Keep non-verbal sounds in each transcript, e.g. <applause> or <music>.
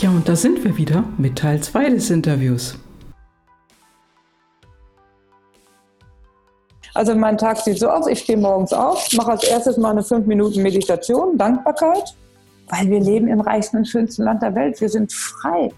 Ja, und da sind wir wieder mit Teil 2 des Interviews. Also mein Tag sieht so aus, ich stehe morgens auf, mache als erstes mal eine 5 Minuten Meditation, Dankbarkeit, weil wir leben im reichsten und schönsten Land der Welt. Wir sind frei.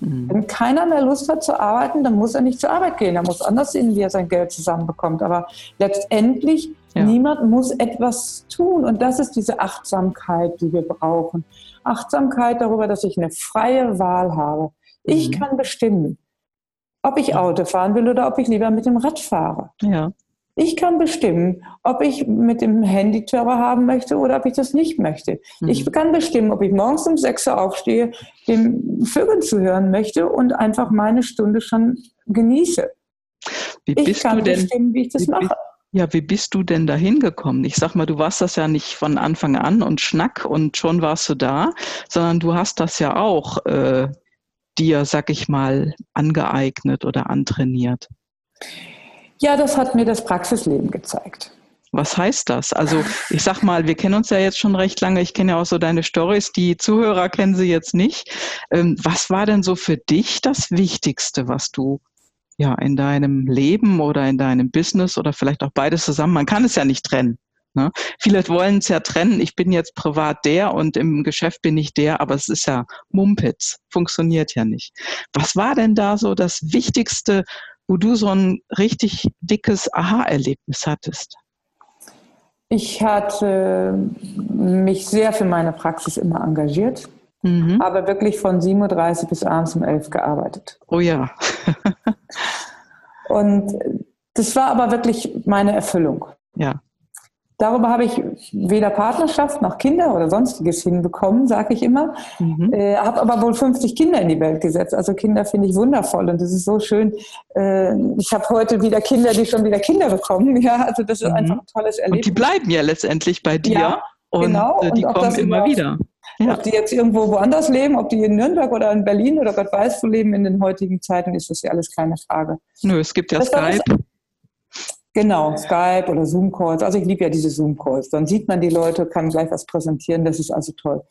Mhm. Wenn keiner mehr Lust hat zu arbeiten, dann muss er nicht zur Arbeit gehen. Er muss anders sehen, wie er sein Geld zusammenbekommt. Aber letztendlich, ja. niemand muss etwas tun. Und das ist diese Achtsamkeit, die wir brauchen. Achtsamkeit darüber, dass ich eine freie Wahl habe. Ich mhm. kann bestimmen, ob ich Auto fahren will oder ob ich lieber mit dem Rad fahre. Ja. Ich kann bestimmen, ob ich mit dem Handy Terror haben möchte oder ob ich das nicht möchte. Mhm. Ich kann bestimmen, ob ich morgens um 6 Uhr aufstehe, den Vögeln zuhören möchte und einfach meine Stunde schon genieße. Wie ich kann denn, bestimmen, wie ich das wie, mache. Ja, wie bist du denn da hingekommen? Ich sag mal, du warst das ja nicht von Anfang an und Schnack und schon warst du da, sondern du hast das ja auch äh, dir, sag ich mal, angeeignet oder antrainiert. Ja, das hat mir das Praxisleben gezeigt. Was heißt das? Also ich sag mal, wir kennen uns ja jetzt schon recht lange. Ich kenne ja auch so deine Stories. Die Zuhörer kennen sie jetzt nicht. Ähm, was war denn so für dich das Wichtigste, was du ja in deinem Leben oder in deinem Business oder vielleicht auch beides zusammen? Man kann es ja nicht trennen. Ne? Viele wollen es ja trennen. Ich bin jetzt privat der und im Geschäft bin ich der, aber es ist ja Mumpitz. Funktioniert ja nicht. Was war denn da so das Wichtigste, wo du so ein richtig dickes Aha-Erlebnis hattest? Ich hatte mich sehr für meine Praxis immer engagiert, mhm. aber wirklich von 7.30 Uhr bis abends um 11 Uhr gearbeitet. Oh ja. <laughs> Und das war aber wirklich meine Erfüllung. Ja. Darüber habe ich weder Partnerschaft noch Kinder oder sonstiges hinbekommen, sage ich immer. Mhm. Äh, habe aber wohl 50 Kinder in die Welt gesetzt. Also Kinder finde ich wundervoll und das ist so schön. Äh, ich habe heute wieder Kinder, die schon wieder Kinder bekommen. <laughs> Ja, also das ist mhm. einfach ein tolles Erlebnis. Und die bleiben ja letztendlich bei dir. Ja, und genau. Äh, die und kommen immer wieder. Ja. Ob die jetzt irgendwo woanders leben, ob die in Nürnberg oder in Berlin oder Gott weiß wo leben in den heutigen Zeiten, ist das ja alles keine Frage. Nö, es gibt ja das Skype. Genau, Skype oder Zoom-Calls. Also ich liebe ja diese Zoom-Calls. Dann sieht man die Leute, kann gleich was präsentieren. Das ist also toll.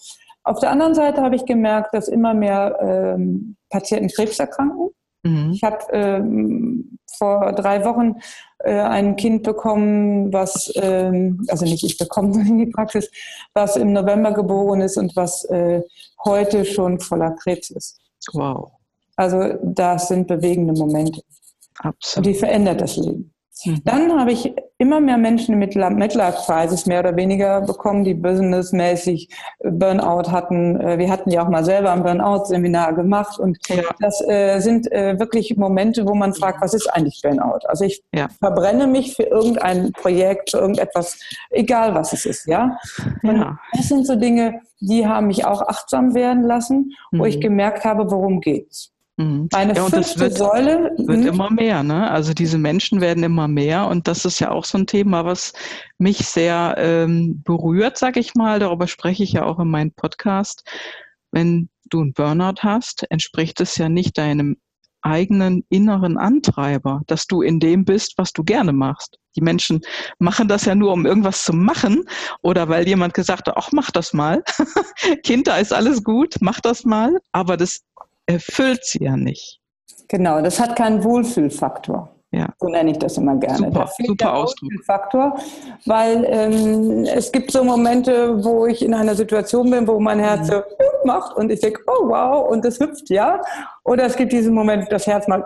Auf der anderen Seite habe ich gemerkt, dass immer mehr ähm, Patienten Krebs erkranken. Mhm. Ich habe ähm, vor drei Wochen äh, ein Kind bekommen, was, ähm, also nicht ich bekomme, <laughs> sondern in die Praxis, was im November geboren ist und was äh, heute schon voller Krebs ist. Wow. Also das sind bewegende Momente. Absolut. Und die verändert das Leben. Mhm. Dann habe ich immer mehr Menschen mit Midlife-Crisis mehr oder weniger bekommen, die businessmäßig Burnout hatten. Äh, wir hatten ja auch mal selber ein Burnout-Seminar gemacht und ja. das äh, sind äh, wirklich Momente, wo man fragt, was ist eigentlich Burnout? Also ich ja. verbrenne mich für irgendein Projekt, für irgendetwas, egal was es ist, ja. ja. das sind so Dinge, die haben mich auch achtsam werden lassen, wo mhm. ich gemerkt habe, worum geht's. Mhm. Eine ja, das wird, Säule wird hm? immer mehr. Ne? Also diese Menschen werden immer mehr und das ist ja auch so ein Thema, was mich sehr ähm, berührt, sage ich mal. Darüber spreche ich ja auch in meinem Podcast. Wenn du einen Burnout hast, entspricht es ja nicht deinem eigenen inneren Antreiber, dass du in dem bist, was du gerne machst. Die Menschen machen das ja nur, um irgendwas zu machen oder weil jemand gesagt hat, ach, mach das mal. <laughs> Kinder ist alles gut, mach das mal. Aber das erfüllt sie ja nicht. Genau, das hat keinen Wohlfühlfaktor. Ja. So nenne ich das immer gerne. Super, da super Ausdruck. Faktor, weil ähm, es gibt so Momente, wo ich in einer Situation bin, wo mein Herz so macht und ich denke, oh wow, und das hüpft ja. Oder es gibt diesen Moment, das Herz mal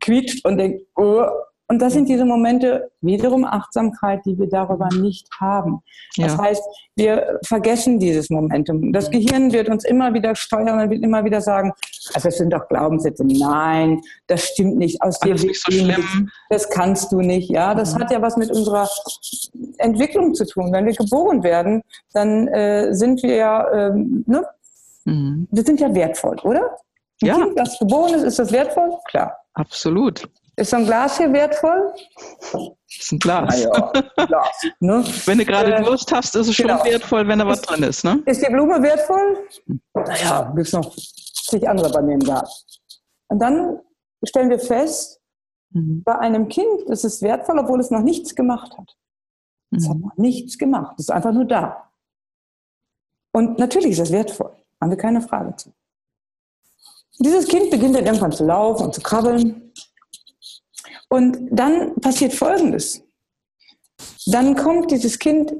quietscht und denkt, oh, und das sind diese Momente wiederum Achtsamkeit, die wir darüber nicht haben. Das ja. heißt, wir vergessen dieses Momentum. Das Gehirn wird uns immer wieder steuern und wird immer wieder sagen, also es sind doch Glaubenssätze. Nein, das stimmt nicht. Aus dir wird so schlimm. Das kannst du nicht. Ja, das mhm. hat ja was mit unserer Entwicklung zu tun. Wenn wir geboren werden, dann äh, sind wir ja, ähm, ne? Mhm. wir sind ja wertvoll, oder? Ein ja. Kind, das geboren ist, ist das wertvoll? Klar. Absolut. Ist so ein Glas hier wertvoll? Das ist ein Glas. Ja, Glas <laughs> ne? Wenn du gerade äh, Durst hast, ist es schon genau. wertvoll, wenn da was drin ist. Ne? Ist die Blume wertvoll? Naja, gibt es noch zig andere bei mir im Garten. Und dann stellen wir fest, mhm. bei einem Kind ist es wertvoll, obwohl es noch nichts gemacht hat. Es mhm. hat noch nichts gemacht. Es ist einfach nur da. Und natürlich ist es wertvoll. Haben wir keine Frage zu. Dieses Kind beginnt dann irgendwann zu laufen und zu krabbeln. Und dann passiert Folgendes. Dann kommt dieses Kind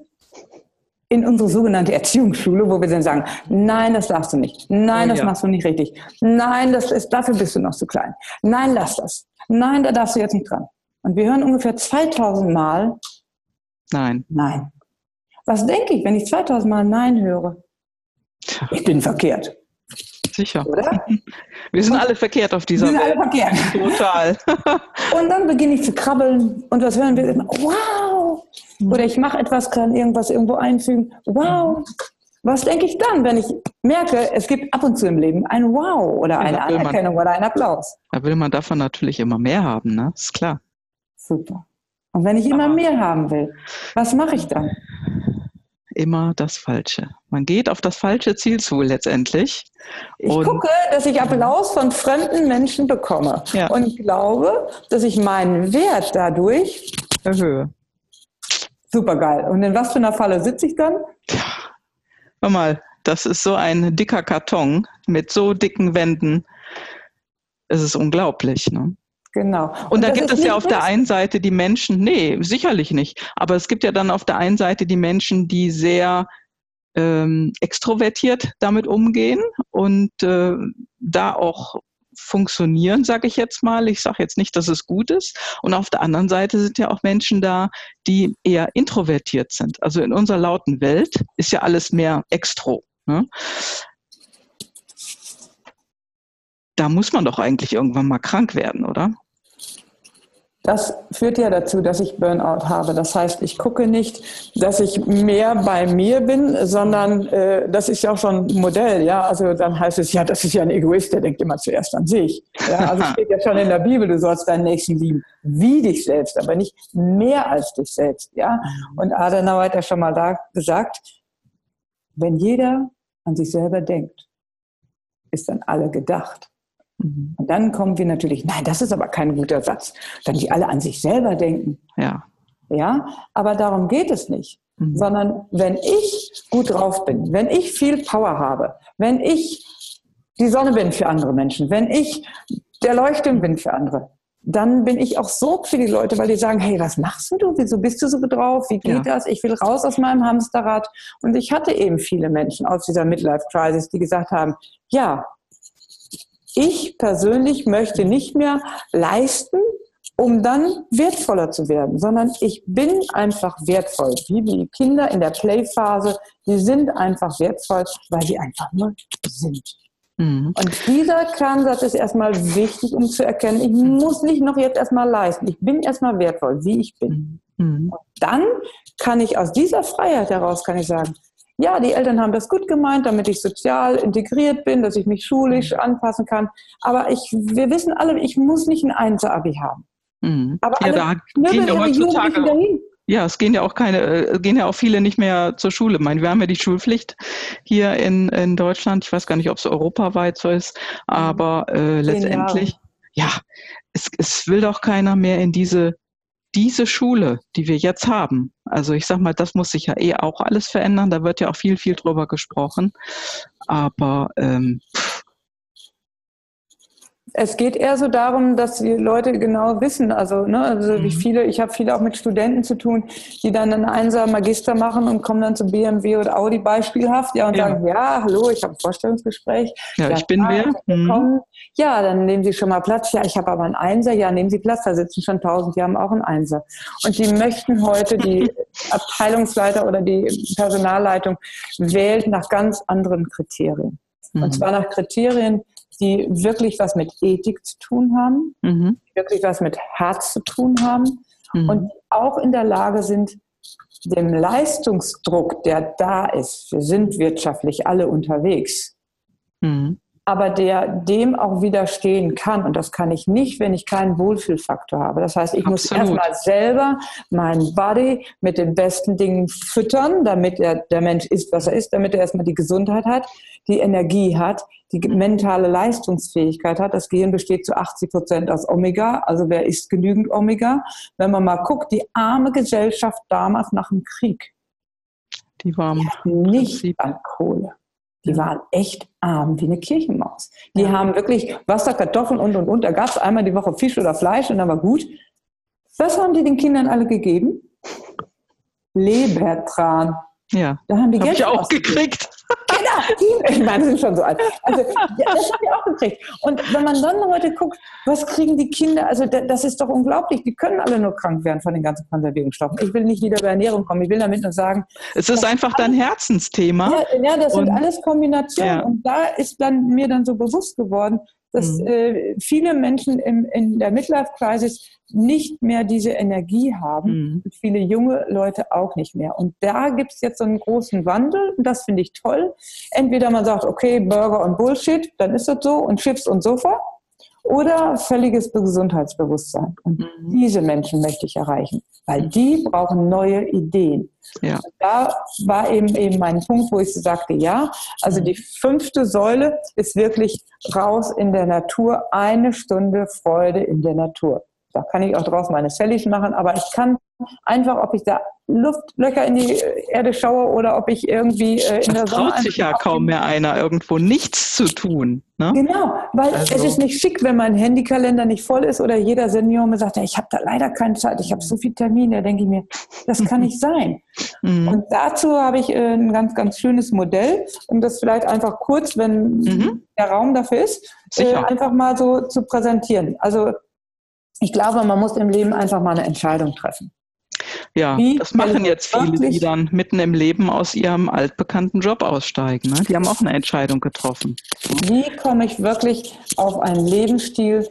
in unsere sogenannte Erziehungsschule, wo wir dann sagen, nein, das darfst du nicht. Nein, das ja. machst du nicht richtig. Nein, das ist, dafür bist du noch zu klein. Nein, lass das. Nein, da darfst du jetzt nicht dran. Und wir hören ungefähr 2000 Mal Nein. Nein. Was denke ich, wenn ich 2000 Mal Nein höre? Ich bin verkehrt. Sicher. Oder? <laughs> Wir sind alle verkehrt auf dieser Welt. Wir sind alle verkehrt. <laughs> Total. <laughs> und dann beginne ich zu krabbeln und was hören wir immer? Wow! Oder ich mache etwas, kann irgendwas irgendwo einfügen. Wow! Was denke ich dann, wenn ich merke, es gibt ab und zu im Leben ein Wow oder eine ja, Anerkennung man, oder einen Applaus? Da will man davon natürlich immer mehr haben, ne? Ist klar. Super. Und wenn ich immer mehr haben will, was mache ich dann? Immer das Falsche. Man geht auf das falsche Ziel zu letztendlich. Ich gucke, dass ich Applaus von fremden Menschen bekomme ja. und glaube, dass ich meinen Wert dadurch erhöhe. Super geil. Und in was für einer Falle sitze ich dann? Ja. Hör mal, das ist so ein dicker Karton mit so dicken Wänden. Es ist unglaublich. Ne? Genau. Und, und da gibt es ja auf der einen Seite die Menschen, nee, sicherlich nicht. Aber es gibt ja dann auf der einen Seite die Menschen, die sehr ähm, extrovertiert damit umgehen und äh, da auch funktionieren, sage ich jetzt mal. Ich sage jetzt nicht, dass es gut ist. Und auf der anderen Seite sind ja auch Menschen da, die eher introvertiert sind. Also in unserer lauten Welt ist ja alles mehr extro. Ne? Da muss man doch eigentlich irgendwann mal krank werden, oder? Das führt ja dazu, dass ich Burnout habe. Das heißt, ich gucke nicht, dass ich mehr bei mir bin, sondern äh, das ist ja auch schon ein Modell. Ja, also dann heißt es ja, das ist ja ein Egoist, der denkt immer zuerst an sich. Ja, also steht ja schon in der Bibel, du sollst deinen Nächsten lieben wie dich selbst, aber nicht mehr als dich selbst. Ja, und Adenauer hat ja schon mal da gesagt, wenn jeder an sich selber denkt, ist dann alle gedacht. Mhm. Und dann kommen wir natürlich, nein, das ist aber kein guter Satz. Dann die alle an sich selber denken. Ja. Ja, aber darum geht es nicht. Mhm. Sondern wenn ich gut drauf bin, wenn ich viel Power habe, wenn ich die Sonne bin für andere Menschen, wenn ich der Leuchtturm bin für andere, dann bin ich auch so für die Leute, weil die sagen, hey, was machst du? Wieso bist du so drauf? Wie geht ja. das? Ich will raus aus meinem Hamsterrad. Und ich hatte eben viele Menschen aus dieser Midlife-Crisis, die gesagt haben, ja, ich persönlich möchte nicht mehr leisten, um dann wertvoller zu werden, sondern ich bin einfach wertvoll. Wie die Kinder in der Playphase, die sind einfach wertvoll, weil sie einfach nur sind. Mhm. Und dieser Kernsatz ist erstmal wichtig, um zu erkennen, ich muss nicht noch jetzt erstmal leisten. Ich bin erstmal wertvoll, wie ich bin. Mhm. Und dann kann ich aus dieser Freiheit heraus, kann ich sagen, ja, die Eltern haben das gut gemeint, damit ich sozial integriert bin, dass ich mich schulisch mhm. anpassen kann. Aber ich, wir wissen alle, ich muss nicht ein Einser-Abi haben. Mhm. Aber ja, alle da gehen ja heutzutage dahin. Ja, es gehen ja auch keine, äh, gehen ja auch viele nicht mehr zur Schule. Ich meine, wir haben ja die Schulpflicht hier in, in Deutschland. Ich weiß gar nicht, ob es europaweit so ist, mhm. aber äh, letztendlich, ja, es, es will doch keiner mehr in diese diese Schule, die wir jetzt haben, also ich sag mal, das muss sich ja eh auch alles verändern. Da wird ja auch viel, viel drüber gesprochen. Aber ähm, es geht eher so darum, dass die Leute genau wissen, also, ne, also wie mhm. viele, ich habe viele auch mit Studenten zu tun, die dann einen Einser Magister machen und kommen dann zu BMW oder Audi beispielhaft, ja, und ja. sagen, ja, hallo, ich habe ein Vorstellungsgespräch. Ja, ja ich bin wer. Mhm. Ja, dann nehmen Sie schon mal Platz. Ja, ich habe aber einen Einser. Ja, nehmen Sie Platz. Da sitzen schon tausend, die haben auch einen Einser. Und die möchten heute, die <laughs> Abteilungsleiter oder die Personalleitung wählt nach ganz anderen Kriterien. Mhm. Und zwar nach Kriterien, die wirklich was mit Ethik zu tun haben, mhm. wirklich was mit Herz zu tun haben mhm. und auch in der Lage sind, dem Leistungsdruck, der da ist, wir sind wirtschaftlich alle unterwegs, mhm aber der dem auch widerstehen kann. Und das kann ich nicht, wenn ich keinen Wohlfühlfaktor habe. Das heißt, ich Absolut. muss erstmal selber meinen Body mit den besten Dingen füttern, damit er, der Mensch ist, was er ist, damit er erstmal die Gesundheit hat, die Energie hat, die mentale Leistungsfähigkeit hat. Das Gehirn besteht zu 80 Prozent aus Omega. Also wer isst genügend Omega? Wenn man mal guckt, die arme Gesellschaft damals nach dem Krieg. Die waren nicht an Kohle. Die waren echt arm wie eine Kirchenmaus. Die ja. haben wirklich Wasser, Kartoffeln und und und. Da gab es einmal die Woche Fisch oder Fleisch und dann war gut. Was haben die den Kindern alle gegeben? Lebertran. Ja. Da haben die Hab Geld ich auch gekriegt. <laughs> Ich meine, sind schon so alt. Also, das habe ich auch gekriegt. Und wenn man dann heute guckt, was kriegen die Kinder, also das ist doch unglaublich, die können alle nur krank werden von den ganzen Konservierungsstoffen. Ich will nicht wieder über Ernährung kommen, ich will damit nur sagen. Es ist einfach dein Herzensthema. Ja, ja das sind alles Kombinationen. Ja. Und da ist dann mir dann so bewusst geworden, dass mhm. äh, viele Menschen im, in der Midlife-Crisis nicht mehr diese Energie haben, mhm. viele junge Leute auch nicht mehr. Und da gibt es jetzt so einen großen Wandel und das finde ich toll. Entweder man sagt, okay, Burger und Bullshit, dann ist das so und Chips und Sofa oder völliges Gesundheitsbewusstsein. Und mhm. diese Menschen möchte ich erreichen, weil die brauchen neue Ideen. Ja. Da war eben eben mein Punkt, wo ich sagte, ja, also die fünfte Säule ist wirklich raus in der Natur, eine Stunde Freude in der Natur. Da kann ich auch draus meine Sellies machen, aber ich kann einfach, ob ich da Luftlöcher in die Erde schaue oder ob ich irgendwie äh, in das der Sonne. traut sich ja kaum mehr einer, irgendwo nichts zu tun. Ne? Genau, weil also. es ist nicht schick, wenn mein Handykalender nicht voll ist oder jeder Senior mir sagt, ja, ich habe da leider keine Zeit, ich habe so viele Termine, da denke ich mir, das kann nicht <laughs> sein. Mhm. Und dazu habe ich äh, ein ganz, ganz schönes Modell, um das vielleicht einfach kurz, wenn mhm. der Raum dafür ist, äh, einfach mal so zu präsentieren. Also ich glaube, man muss im Leben einfach mal eine Entscheidung treffen. Ja, Wie das machen jetzt viele, die dann mitten im Leben aus ihrem altbekannten Job aussteigen. Ne? Die haben auch eine Entscheidung getroffen. Wie komme ich wirklich auf einen Lebensstil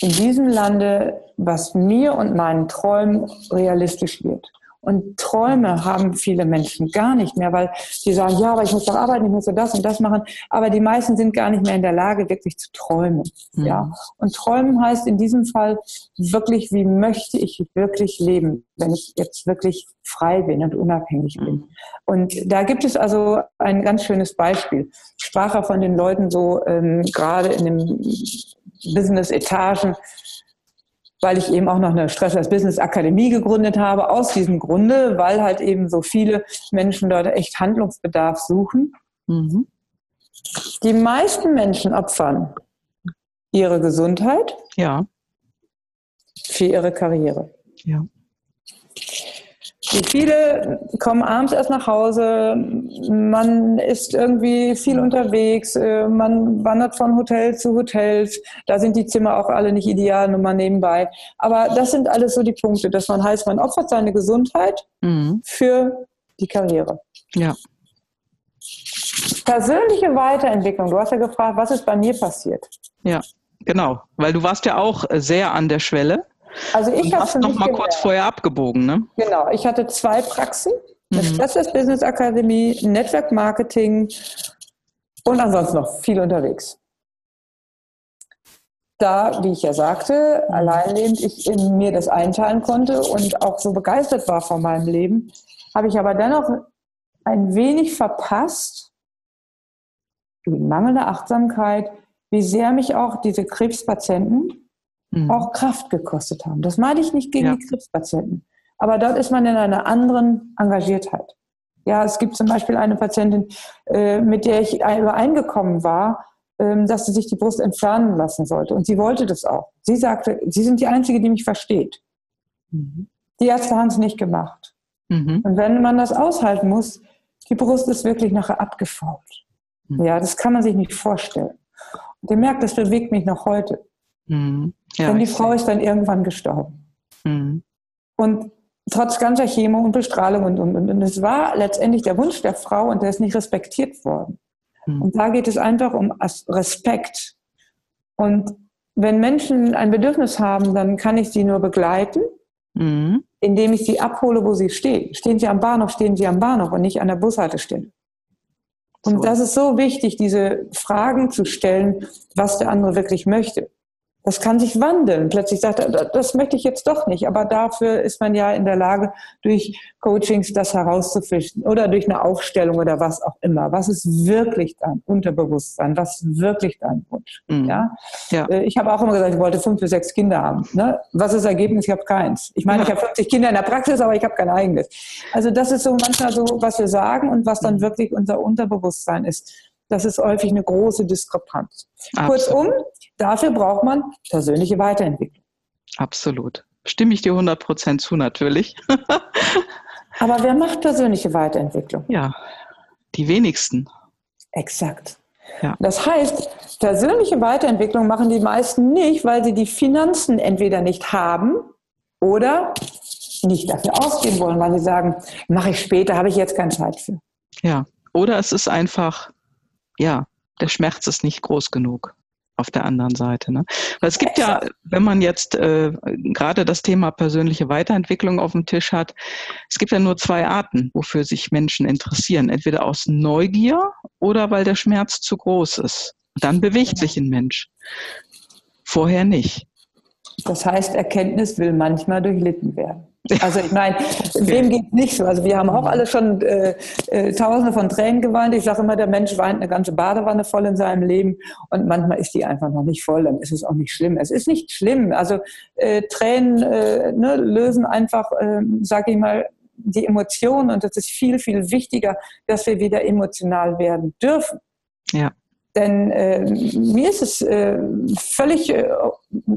in diesem Lande, was mir und meinen Träumen realistisch wird? Und Träume haben viele Menschen gar nicht mehr, weil die sagen, ja, aber ich muss doch arbeiten, ich muss doch das und das machen. Aber die meisten sind gar nicht mehr in der Lage, wirklich zu träumen. Mhm. Ja. Und träumen heißt in diesem Fall wirklich, wie möchte ich wirklich leben, wenn ich jetzt wirklich frei bin und unabhängig bin. Mhm. Und da gibt es also ein ganz schönes Beispiel. Ich sprach ja von den Leuten so ähm, gerade in den Business-Etagen, weil ich eben auch noch eine Stressers Business Akademie gegründet habe, aus diesem Grunde, weil halt eben so viele Menschen dort echt Handlungsbedarf suchen. Mhm. Die meisten Menschen opfern ihre Gesundheit ja. für ihre Karriere. Ja. Wie viele kommen abends erst nach Hause, man ist irgendwie viel unterwegs, äh, man wandert von Hotel zu Hotel, da sind die Zimmer auch alle nicht ideal, nur mal nebenbei. Aber das sind alles so die Punkte, dass man heißt, man opfert seine Gesundheit mhm. für die Karriere. Ja. Persönliche Weiterentwicklung, du hast ja gefragt, was ist bei mir passiert? Ja, genau, weil du warst ja auch sehr an der Schwelle. Also ich habe noch mal kurz vorher abgebogen, ne? Genau, ich hatte zwei Praxen, eine mhm. Stressless Business Akademie, Network Marketing und ansonsten noch viel unterwegs. Da, wie ich ja sagte, alleinlebend ich in mir das einteilen konnte und auch so begeistert war von meinem Leben, habe ich aber dennoch ein wenig verpasst, die mangelnde Achtsamkeit, wie sehr mich auch diese Krebspatienten mhm. auch Kraft gekostet haben. Das meine ich nicht gegen ja. die Krebspatienten. Aber dort ist man in einer anderen Engagiertheit. Ja, es gibt zum Beispiel eine Patientin, äh, mit der ich übereingekommen war, ähm, dass sie sich die Brust entfernen lassen sollte. Und sie wollte das auch. Sie sagte, Sie sind die Einzige, die mich versteht. Mhm. Die Ärzte haben es nicht gemacht. Mhm. Und wenn man das aushalten muss, die Brust ist wirklich nachher abgefault. Mhm. Ja, das kann man sich nicht vorstellen. Und ihr merkt, das bewegt mich noch heute. Mhm. Ja, Denn die Frau ist dann irgendwann gestorben. Mhm. Und trotz ganzer Chemo und Bestrahlung und, und, und, und es war letztendlich der Wunsch der Frau und der ist nicht respektiert worden. Mhm. Und da geht es einfach um Respekt. Und wenn Menschen ein Bedürfnis haben, dann kann ich sie nur begleiten, mhm. indem ich sie abhole, wo sie stehen. Stehen sie am Bahnhof, stehen sie am Bahnhof und nicht an der Bushaltestelle. Und so. das ist so wichtig, diese Fragen zu stellen, was der andere wirklich möchte. Das kann sich wandeln. Plötzlich sagt er, das möchte ich jetzt doch nicht. Aber dafür ist man ja in der Lage, durch Coachings das herauszufischen oder durch eine Aufstellung oder was auch immer. Was ist wirklich dein Unterbewusstsein? Was ist wirklich dein Wunsch? Mhm. Ja? ja? Äh, ich habe auch immer gesagt, ich wollte fünf bis sechs Kinder haben. Ne? Was ist das Ergebnis? Ich habe keins. Ich meine, ja. ich habe 50 Kinder in der Praxis, aber ich habe kein eigenes. Also das ist so manchmal so, was wir sagen und was dann mhm. wirklich unser Unterbewusstsein ist. Das ist häufig eine große Diskrepanz. Absolut. Kurzum, dafür braucht man persönliche Weiterentwicklung. Absolut. Stimme ich dir 100% zu, natürlich. <laughs> Aber wer macht persönliche Weiterentwicklung? Ja, die wenigsten. Exakt. Ja. Das heißt, persönliche Weiterentwicklung machen die meisten nicht, weil sie die Finanzen entweder nicht haben oder nicht dafür ausgeben wollen, weil sie sagen, mache ich später, habe ich jetzt keine Zeit für. Ja, oder es ist einfach, ja, der Schmerz ist nicht groß genug auf der anderen Seite. Ne? Weil es gibt ja, wenn man jetzt äh, gerade das Thema persönliche Weiterentwicklung auf dem Tisch hat, es gibt ja nur zwei Arten, wofür sich Menschen interessieren. Entweder aus Neugier oder weil der Schmerz zu groß ist. Dann bewegt sich ein Mensch. Vorher nicht. Das heißt, Erkenntnis will manchmal durchlitten werden. Also ich meine, <laughs> wem geht nicht so? Also wir haben auch alle schon äh, äh, Tausende von Tränen geweint. Ich sage immer, der Mensch weint eine ganze Badewanne voll in seinem Leben und manchmal ist die einfach noch nicht voll. Dann ist es auch nicht schlimm. Es ist nicht schlimm. Also äh, Tränen äh, ne, lösen einfach, äh, sage ich mal, die Emotionen und das ist viel, viel wichtiger, dass wir wieder emotional werden dürfen. Ja. Denn äh, mir ist es äh, völlig äh,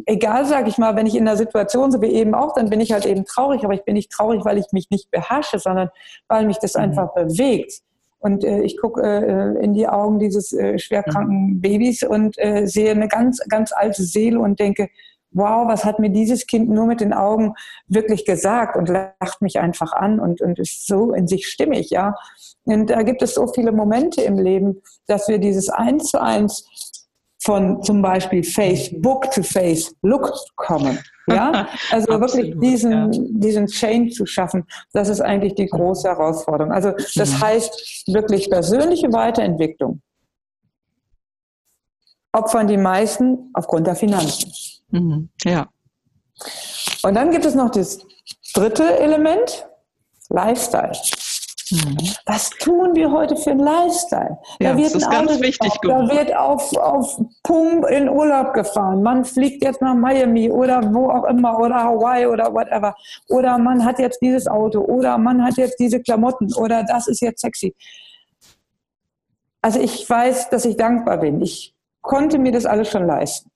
egal, sage ich mal, wenn ich in einer Situation so wie eben auch, dann bin ich halt eben traurig, aber ich bin nicht traurig, weil ich mich nicht beherrsche, sondern weil mich das mhm. einfach bewegt. Und äh, ich gucke äh, in die Augen dieses äh, schwerkranken mhm. Babys und äh, sehe eine ganz, ganz alte Seele und denke, wow, was hat mir dieses Kind nur mit den Augen wirklich gesagt und lacht mich einfach an und, und ist so in sich stimmig, ja. Und da gibt es so viele Momente im Leben, dass wir dieses Eins zu eins von zum Beispiel Facebook to Facebook kommen. Ja, <laughs> also wirklich diesen, ja. diesen Change zu schaffen, das ist eigentlich die große Herausforderung. Also das mhm. heißt wirklich persönliche Weiterentwicklung opfern die meisten aufgrund der Finanzen. Mhm. Ja. Und dann gibt es noch das dritte Element, Lifestyle. Mhm. Was tun wir heute für einen Lifestyle? Ja, da wird das ist ganz wichtig Da wird auf, auf Pump in Urlaub gefahren. Man fliegt jetzt nach Miami oder wo auch immer oder Hawaii oder whatever. Oder man hat jetzt dieses Auto oder man hat jetzt diese Klamotten oder das ist jetzt sexy. Also ich weiß, dass ich dankbar bin. Ich konnte mir das alles schon leisten.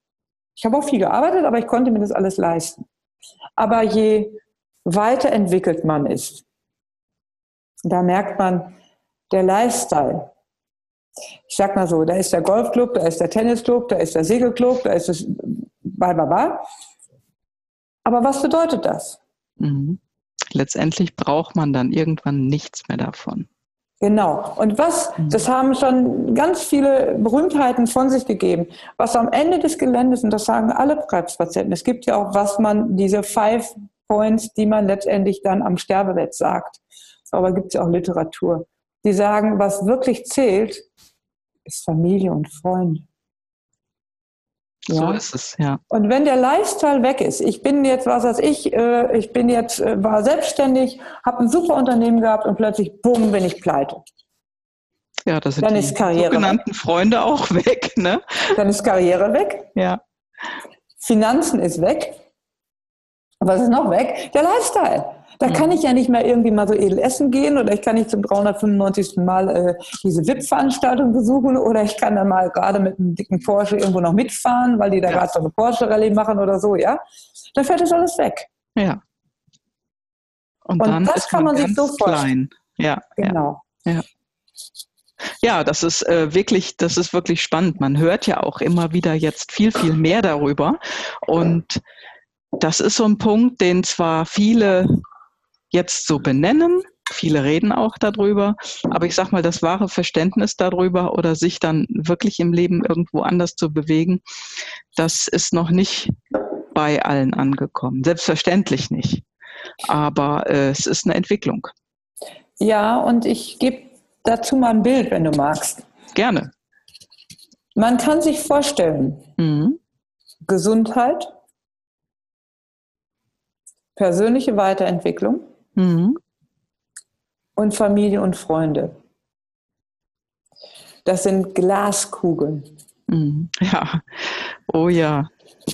Ich habe auch viel gearbeitet, aber ich konnte mir das alles leisten. Aber je weiterentwickelt man ist, da merkt man, der Lifestyle. Ich sag mal so, da ist der Golfclub, da ist der Tennisclub, da ist der Segelclub, da ist das bla bla bla. Aber was bedeutet das? Mhm. Letztendlich braucht man dann irgendwann nichts mehr davon. Genau. Und was, mhm. das haben schon ganz viele Berühmtheiten von sich gegeben, was am Ende des Geländes, und das sagen alle Krebspatienten, es gibt ja auch, was man, diese Five Points, die man letztendlich dann am Sterbebett sagt. Aber gibt es ja auch Literatur. Die sagen, was wirklich zählt, ist Familie und Freunde. Ja. So ist es, ja. Und wenn der Lifestyle weg ist, ich bin jetzt, was weiß ich, äh, ich bin jetzt, äh, war selbstständig, habe ein super Unternehmen gehabt und plötzlich, bumm, bin ich pleite. Ja, das sind Dann die ist Karriere sogenannten weg. Freunde auch <laughs> weg, ne? Dann ist Karriere weg. Ja. Finanzen ist weg. Was ist noch weg? Der Lifestyle. Da kann ich ja nicht mehr irgendwie mal so edel essen gehen oder ich kann nicht zum 395. Mal äh, diese VIP-Veranstaltung besuchen oder ich kann dann mal gerade mit einem dicken Porsche irgendwo noch mitfahren, weil die da ja. gerade so eine Porsche-Rallye machen oder so, ja. Dann fällt das alles weg. Ja. Und, Und das kann man, man sich so vorstellen. Ja. Genau. Ja. Ja, das ist äh, wirklich, das ist wirklich spannend. Man hört ja auch immer wieder jetzt viel, viel mehr darüber. Und das ist so ein Punkt, den zwar viele jetzt so benennen. Viele reden auch darüber, aber ich sage mal, das wahre Verständnis darüber oder sich dann wirklich im Leben irgendwo anders zu bewegen, das ist noch nicht bei allen angekommen. Selbstverständlich nicht, aber äh, es ist eine Entwicklung. Ja, und ich gebe dazu mal ein Bild, wenn du magst. Gerne. Man kann sich vorstellen, mhm. Gesundheit, persönliche Weiterentwicklung, Mhm. Und Familie und Freunde. Das sind Glaskugeln. Mhm. Ja, oh ja.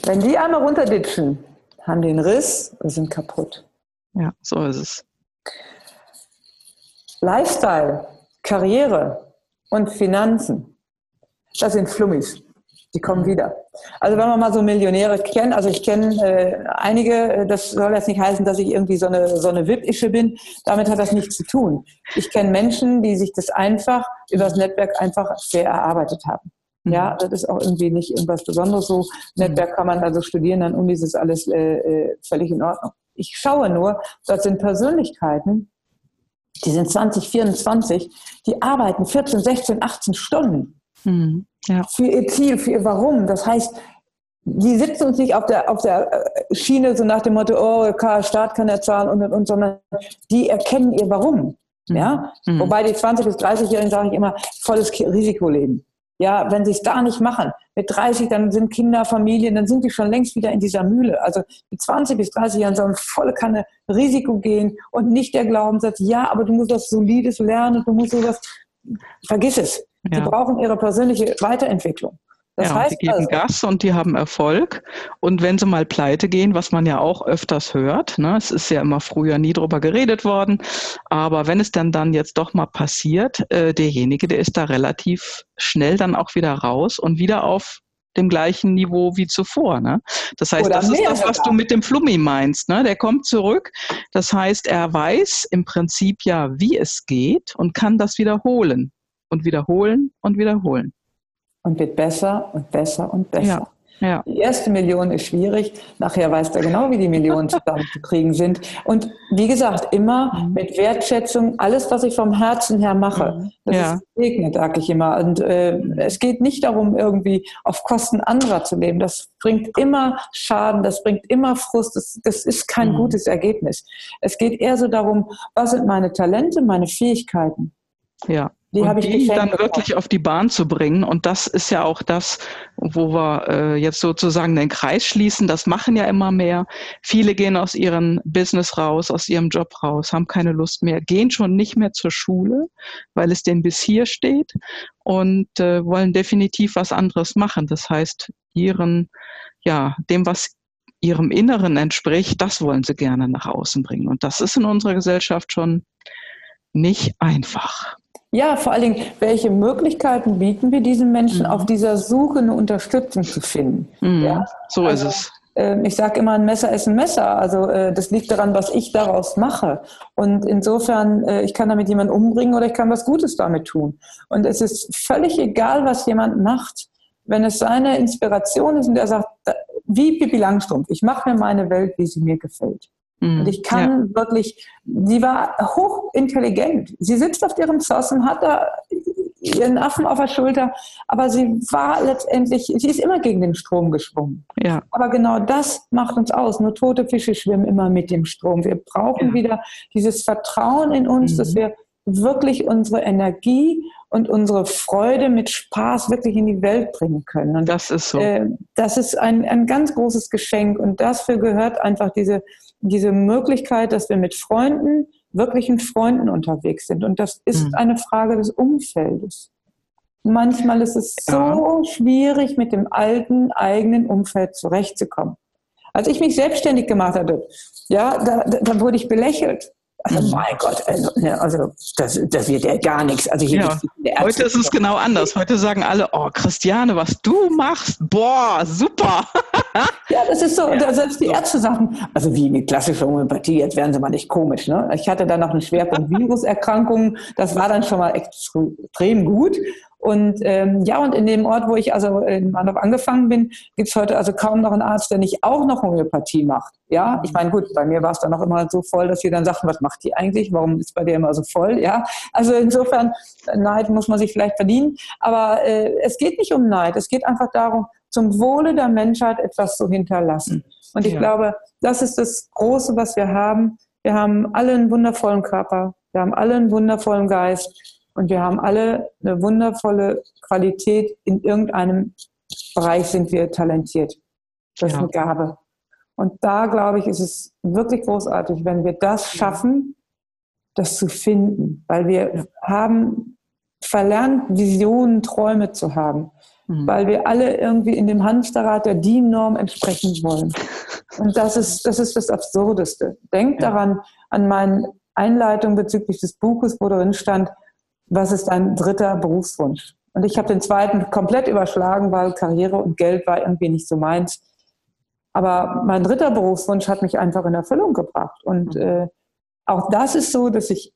Wenn die einmal runterditschen, haben einen Riss und sind kaputt. Ja, so ist es. Lifestyle, Karriere und Finanzen das sind Flummis. Die kommen wieder. Also wenn man mal so Millionäre kennt, also ich kenne äh, einige, das soll jetzt nicht heißen, dass ich irgendwie so eine, so eine VIP-Ische bin, damit hat das nichts zu tun. Ich kenne Menschen, die sich das einfach über das Netzwerk einfach sehr erarbeitet haben. Ja, mhm. das ist auch irgendwie nicht irgendwas Besonderes so. Netzwerk kann man also studieren, dann Unis ist alles äh, äh, völlig in Ordnung. Ich schaue nur, das sind Persönlichkeiten, die sind 20, 24, die arbeiten 14, 16, 18 Stunden mhm. Ja. für ihr Ziel, für ihr Warum. Das heißt, die sitzen uns nicht auf der, auf der äh, Schiene so nach dem Motto, oh, Staat kann ja zahlen und, und, und, sondern die erkennen ihr Warum. Mhm. Ja? Mhm. Wobei die 20- bis 30-Jährigen, sage ich immer, volles Risiko leben. Ja, wenn sie es da nicht machen, mit 30, dann sind Kinder, Familien, dann sind die schon längst wieder in dieser Mühle. Also mit 20 bis 30 Jahren sollen volle Kanne Risiko gehen und nicht der Glaubenssatz, ja, aber du musst was Solides lernen, du musst sowas, vergiss es. Ja. Die brauchen ihre persönliche Weiterentwicklung. Das ja, heißt die geben also, Gas und die haben Erfolg. Und wenn sie mal pleite gehen, was man ja auch öfters hört, ne, es ist ja immer früher nie drüber geredet worden, aber wenn es dann dann jetzt doch mal passiert, äh, derjenige, der ist da relativ schnell dann auch wieder raus und wieder auf dem gleichen Niveau wie zuvor. Ne? Das heißt, Oder das ist das, was du mit dem Flummi meinst. Ne? Der kommt zurück. Das heißt, er weiß im Prinzip ja, wie es geht und kann das wiederholen und wiederholen und wiederholen und wird besser und besser und besser. Ja. Ja. Die erste Million ist schwierig, nachher weiß er genau, wie die Millionen zusammenzukriegen sind. Und wie gesagt, immer mhm. mit Wertschätzung, alles, was ich vom Herzen her mache, mhm. das ja. ist gesegnet, sage ich immer. Und äh, es geht nicht darum, irgendwie auf Kosten anderer zu leben. Das bringt immer Schaden, das bringt immer Frust, das, das ist kein mhm. gutes Ergebnis. Es geht eher so darum, was sind meine Talente, meine Fähigkeiten. Ja. Die habe ich die dann bekommen. wirklich auf die Bahn zu bringen. Und das ist ja auch das, wo wir äh, jetzt sozusagen den Kreis schließen. Das machen ja immer mehr. Viele gehen aus ihrem Business raus, aus ihrem Job raus, haben keine Lust mehr, gehen schon nicht mehr zur Schule, weil es denen bis hier steht und äh, wollen definitiv was anderes machen. Das heißt, ihren, ja, dem, was ihrem Inneren entspricht, das wollen sie gerne nach außen bringen. Und das ist in unserer Gesellschaft schon nicht einfach. Ja, vor allen Dingen, welche Möglichkeiten bieten wir diesen Menschen, mhm. auf dieser Suche eine Unterstützung zu finden? Mhm. Ja? So also, ist es. Ähm, ich sage immer, ein Messer ist ein Messer. Also äh, das liegt daran, was ich daraus mache. Und insofern, äh, ich kann damit jemanden umbringen oder ich kann was Gutes damit tun. Und es ist völlig egal, was jemand macht. Wenn es seine Inspiration ist und er sagt, wie Pippi Langstrumpf, ich mache mir meine Welt, wie sie mir gefällt. Mhm. Und ich kann ja. wirklich, sie war hochintelligent. Sie sitzt auf ihrem Zoss und hat da ihren Affen auf der Schulter, aber sie war letztendlich, sie ist immer gegen den Strom geschwommen. Ja. Aber genau das macht uns aus. Nur tote Fische schwimmen immer mit dem Strom. Wir brauchen ja. wieder dieses Vertrauen in uns, mhm. dass wir wirklich unsere Energie und unsere Freude mit Spaß wirklich in die Welt bringen können. Und das ist so. Äh, das ist ein, ein ganz großes Geschenk und dafür gehört einfach diese, diese Möglichkeit, dass wir mit Freunden, wirklichen Freunden unterwegs sind. Und das ist mhm. eine Frage des Umfeldes. Manchmal ist es ja. so schwierig, mit dem alten eigenen Umfeld zurechtzukommen. Als ich mich selbstständig gemacht hatte, ja, da, da wurde ich belächelt. Also mhm. mein Gott, also, ne, also das, das wird ja gar nichts. Also hier ja. Heute ist es genau anders. Heute sagen alle, oh Christiane, was du machst, boah, super. <laughs> ja, das ist so. Ja. selbst die Ärzte sagen, also wie mit klassischer Homöopathie, jetzt werden sie mal nicht komisch. Ne? Ich hatte dann noch einen Schwerpunkt <laughs> Viruserkrankungen. Das war dann schon mal extrem gut. Und ähm, ja, und in dem Ort, wo ich also in Mannhof angefangen bin, gibt es heute also kaum noch einen Arzt, der nicht auch noch Homöopathie macht. Ja, ich meine, gut, bei mir war es dann auch immer so voll, dass sie dann sagten, was macht die eigentlich? Warum ist bei dir immer so voll? Ja, also insofern, Neid muss man sich vielleicht verdienen. Aber äh, es geht nicht um Neid. Es geht einfach darum, zum Wohle der Menschheit etwas zu hinterlassen. Und ich ja. glaube, das ist das Große, was wir haben. Wir haben alle einen wundervollen Körper. Wir haben alle einen wundervollen Geist. Und wir haben alle eine wundervolle Qualität. In irgendeinem Bereich sind wir talentiert. Das ja. ist eine Gabe. Und da, glaube ich, ist es wirklich großartig, wenn wir das schaffen, das zu finden. Weil wir haben verlernt, Visionen, Träume zu haben. Mhm. Weil wir alle irgendwie in dem Hamsterrad der DIN-Norm entsprechen wollen. <laughs> Und das ist, das ist das Absurdeste. Denkt ja. daran, an meine Einleitung bezüglich des Buches, wo darin stand, was ist dein dritter Berufswunsch? Und ich habe den zweiten komplett überschlagen, weil Karriere und Geld war irgendwie nicht so meins. Aber mein dritter Berufswunsch hat mich einfach in Erfüllung gebracht. Und mhm. äh, auch das ist so, dass ich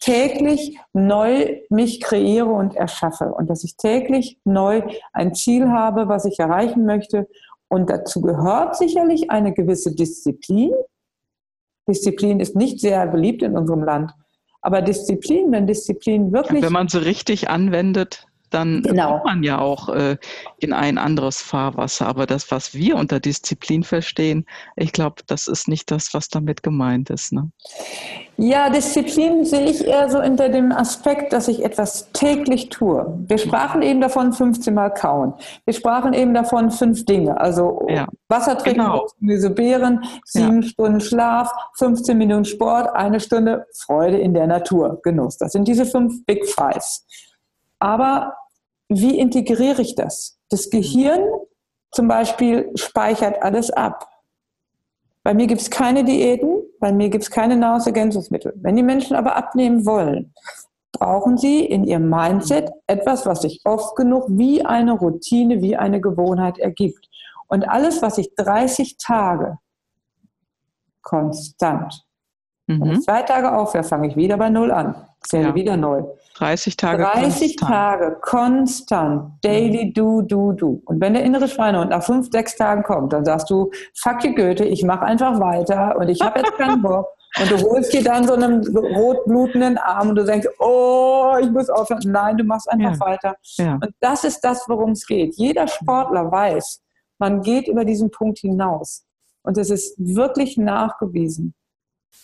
täglich neu mich kreiere und erschaffe und dass ich täglich neu ein Ziel habe, was ich erreichen möchte. Und dazu gehört sicherlich eine gewisse Disziplin. Disziplin ist nicht sehr beliebt in unserem Land. Aber Disziplin, wenn Disziplin wirklich. Wenn man sie richtig anwendet, dann genau. kommt man ja auch äh, in ein anderes Fahrwasser. Aber das, was wir unter Disziplin verstehen, ich glaube, das ist nicht das, was damit gemeint ist. Ne? Ja, Disziplin sehe ich eher so unter dem Aspekt, dass ich etwas täglich tue. Wir sprachen eben davon 15 Mal kauen. Wir sprachen eben davon fünf Dinge. Also ja. Wasser trinken, genau. Gemüse, Beeren, sieben ja. Stunden Schlaf, 15 Minuten Sport, eine Stunde Freude in der Natur, Genuss. Das sind diese fünf Big Fives. Aber wie integriere ich das? Das Gehirn zum Beispiel speichert alles ab. Bei mir gibt es keine Diäten, bei mir gibt es keine Nahrungsergänzungsmittel. Wenn die Menschen aber abnehmen wollen, brauchen sie in ihrem Mindset etwas, was sich oft genug wie eine Routine, wie eine Gewohnheit ergibt. Und alles, was ich 30 Tage konstant, mhm. wenn ich zwei Tage aufhöre, fange ich wieder bei Null an, zähle ja. wieder neu. 30 Tage 30 konstant. Tage konstant, daily do, do, do. Und wenn der innere Schweinehund nach fünf, sechs Tagen kommt, dann sagst du, fuck you Goethe, ich mache einfach weiter und ich habe jetzt keinen Bock. <laughs> Und du holst dir dann so einen rotblutenden Arm und du denkst, oh, ich muss aufhören. Nein, du machst einfach ja. weiter. Ja. Und das ist das, worum es geht. Jeder Sportler weiß, man geht über diesen Punkt hinaus. Und es ist wirklich nachgewiesen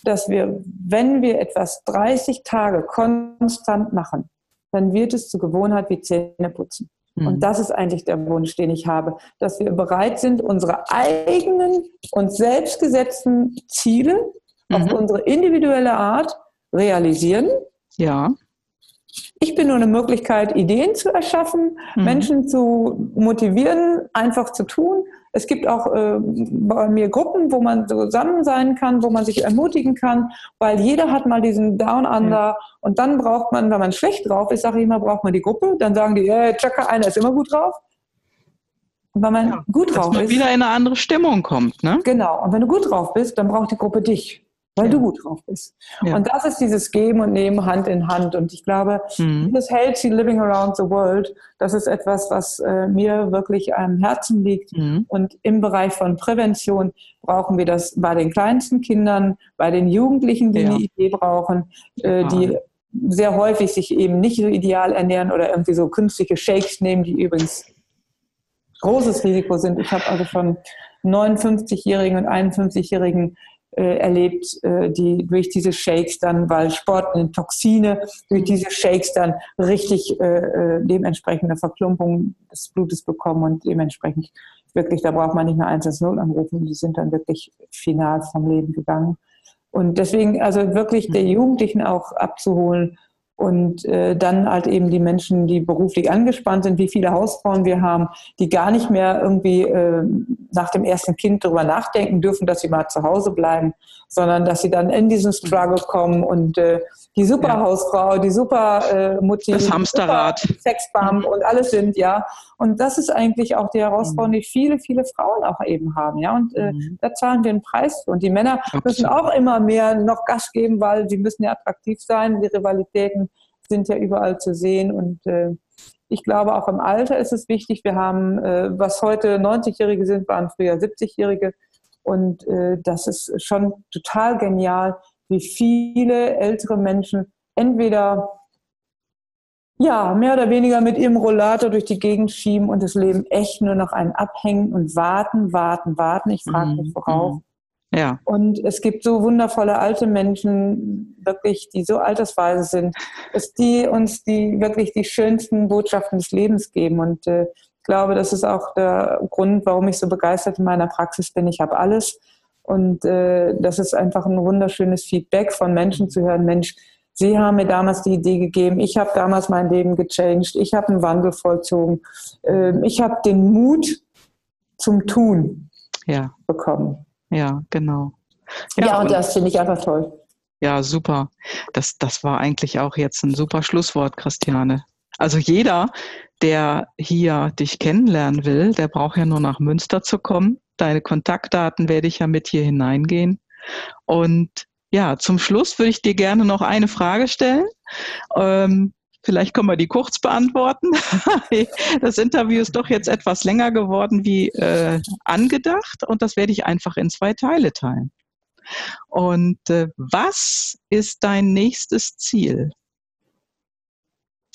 dass wir, wenn wir etwas 30 Tage konstant machen, dann wird es zur Gewohnheit wie Zähne putzen. Mhm. Und das ist eigentlich der Wunsch, den ich habe, dass wir bereit sind, unsere eigenen und selbst gesetzten Ziele mhm. auf unsere individuelle Art realisieren. Ja. Ich bin nur eine Möglichkeit, Ideen zu erschaffen, mhm. Menschen zu motivieren, einfach zu tun. Es gibt auch äh, bei mir Gruppen, wo man zusammen sein kann, wo man sich ermutigen kann, weil jeder hat mal diesen Down Under mhm. und dann braucht man, wenn man schlecht drauf ist, sage ich immer, braucht man die Gruppe. Dann sagen die, hey, Chaka, einer ist immer gut drauf. Und wenn man ja, gut drauf dass man ist. wieder in eine andere Stimmung kommt, ne? Genau. Und wenn du gut drauf bist, dann braucht die Gruppe dich weil ja. du gut drauf bist. Ja. Und das ist dieses Geben und Nehmen Hand in Hand. Und ich glaube, mhm. dieses Healthy Living Around the World, das ist etwas, was äh, mir wirklich am Herzen liegt. Mhm. Und im Bereich von Prävention brauchen wir das bei den kleinsten Kindern, bei den Jugendlichen, die ja. eine Idee brauchen, äh, die sehr häufig sich eben nicht so ideal ernähren oder irgendwie so künstliche Shakes nehmen, die übrigens großes Risiko sind. Ich habe also von 59-Jährigen und 51-Jährigen äh, erlebt, äh, die durch diese Shakes dann, weil Sport und Toxine durch diese Shakes dann richtig äh, äh, dementsprechende Verklumpung des Blutes bekommen und dementsprechend wirklich, da braucht man nicht mehr 110 anrufen, die sind dann wirklich final vom Leben gegangen. Und deswegen, also wirklich der mhm. Jugendlichen auch abzuholen, und äh, dann halt eben die Menschen, die beruflich angespannt sind, wie viele Hausfrauen wir haben, die gar nicht mehr irgendwie äh, nach dem ersten Kind darüber nachdenken dürfen, dass sie mal zu Hause bleiben, sondern dass sie dann in diesen Struggle kommen und äh, die super ja. Hausfrau, die super äh, Mutti, das Hamsterrad, Sexbomb mhm. und alles sind, ja. Und das ist eigentlich auch die Herausforderung, die viele, viele Frauen auch eben haben, ja. Und äh, mhm. da zahlen wir einen Preis für. Und die Männer Absolut. müssen auch immer mehr noch Gas geben, weil sie müssen ja attraktiv sein. Die Rivalitäten sind ja überall zu sehen und äh, ich glaube, auch im Alter ist es wichtig. Wir haben, äh, was heute 90-Jährige sind, waren früher 70-Jährige. Und äh, das ist schon total genial, wie viele ältere Menschen entweder ja, mehr oder weniger mit ihrem Rollator durch die Gegend schieben und das Leben echt nur noch einen abhängen und warten, warten, warten. Ich frage mich, worauf. Ja. Und es gibt so wundervolle alte Menschen, wirklich, die so altersweise sind, dass die uns die wirklich die schönsten Botschaften des Lebens geben. Und äh, ich glaube, das ist auch der Grund, warum ich so begeistert in meiner Praxis bin. Ich habe alles. Und äh, das ist einfach ein wunderschönes Feedback von Menschen zu hören, Mensch, Sie haben mir damals die Idee gegeben, ich habe damals mein Leben gechanged, ich habe einen Wandel vollzogen, äh, ich habe den Mut zum Tun ja. bekommen. Ja, genau. Ja, ja und, das finde ich einfach toll. Ja, super. Das, das war eigentlich auch jetzt ein super Schlusswort, Christiane. Also jeder, der hier dich kennenlernen will, der braucht ja nur nach Münster zu kommen. Deine Kontaktdaten werde ich ja mit hier hineingehen. Und ja, zum Schluss würde ich dir gerne noch eine Frage stellen. Ähm, vielleicht können wir die kurz beantworten. <laughs> das Interview ist doch jetzt etwas länger geworden wie äh, angedacht und das werde ich einfach in zwei Teile teilen. Und äh, was ist dein nächstes Ziel?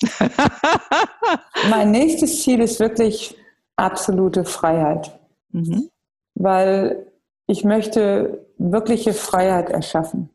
<laughs> mein nächstes Ziel ist wirklich absolute Freiheit. Mhm. Weil ich möchte wirkliche Freiheit erschaffen.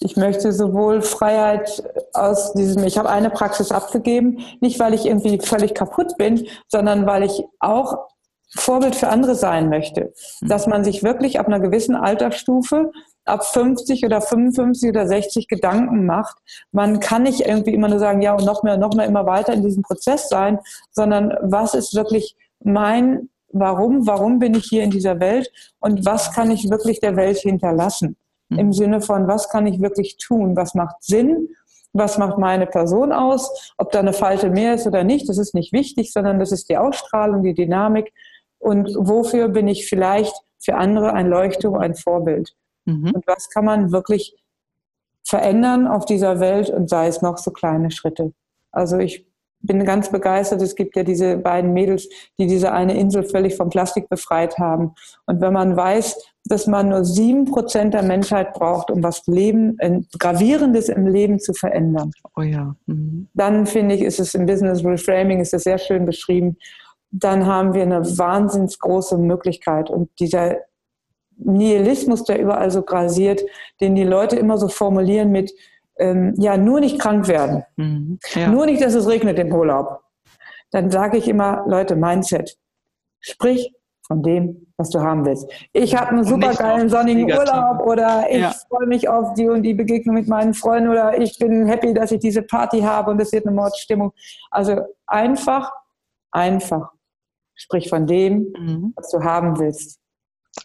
Ich möchte sowohl Freiheit aus diesem, ich habe eine Praxis abgegeben, nicht weil ich irgendwie völlig kaputt bin, sondern weil ich auch Vorbild für andere sein möchte. Mhm. Dass man sich wirklich ab einer gewissen Altersstufe ab 50 oder 55 oder 60 Gedanken macht. Man kann nicht irgendwie immer nur sagen, ja, und noch mehr, noch mehr, immer weiter in diesem Prozess sein, sondern was ist wirklich mein Warum, warum bin ich hier in dieser Welt und was kann ich wirklich der Welt hinterlassen? Mhm. Im Sinne von, was kann ich wirklich tun? Was macht Sinn? Was macht meine Person aus? Ob da eine Falte mehr ist oder nicht, das ist nicht wichtig, sondern das ist die Ausstrahlung, die Dynamik. Und wofür bin ich vielleicht für andere ein Leuchtturm, ein Vorbild? Mhm. Und was kann man wirklich verändern auf dieser Welt und sei es noch so kleine Schritte? Also ich bin ganz begeistert. Es gibt ja diese beiden Mädels, die diese eine Insel völlig vom Plastik befreit haben. Und wenn man weiß, dass man nur sieben Prozent der Menschheit braucht, um was Leben, äh, Gravierendes im Leben zu verändern. Oh ja. Mhm. Dann finde ich, ist es im Business Reframing, ist es sehr schön beschrieben. Dann haben wir eine wahnsinnig große Möglichkeit. Und dieser Nihilismus, der überall so grasiert, den die Leute immer so formulieren mit, ähm, ja, nur nicht krank werden. Mhm, ja. Nur nicht, dass es regnet im Urlaub. Dann sage ich immer, Leute, Mindset. Sprich von dem, was du haben willst. Ich habe einen super geilen sonnigen Urlaub oder ich ja. freue mich auf die und die Begegnung mit meinen Freunden oder ich bin happy, dass ich diese Party habe und es wird eine Mordstimmung. Also einfach, einfach. Sprich von dem, mhm. was du haben willst.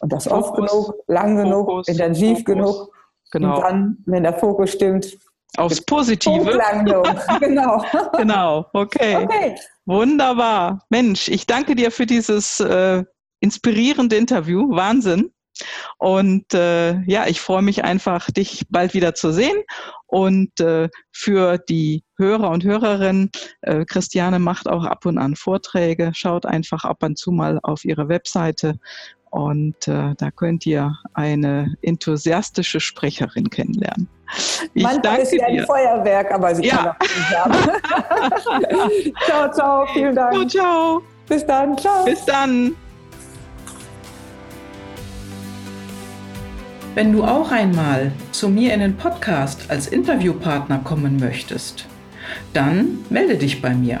Und das Fokus, oft genug, lang genug, Fokus, intensiv Fokus. genug Genau. Und dann, wenn der Fokus stimmt, aufs Positive. <laughs> genau. genau, okay. okay. Wunderbar. Mensch, ich danke dir für dieses äh, inspirierende Interview. Wahnsinn. Und äh, ja, ich freue mich einfach, dich bald wieder zu sehen. Und äh, für die Hörer und Hörerinnen, äh, Christiane macht auch ab und an Vorträge. Schaut einfach ab und zu mal auf ihre Webseite und äh, da könnt ihr eine enthusiastische Sprecherin kennenlernen. Ich Manchmal danke ist sie ein Feuerwerk, aber sie ja. kann auch nicht <laughs> ciao, ciao, vielen Dank. Ciao, ciao. Bis dann, ciao. Bis dann. Wenn du auch einmal zu mir in den Podcast als Interviewpartner kommen möchtest, dann melde dich bei mir.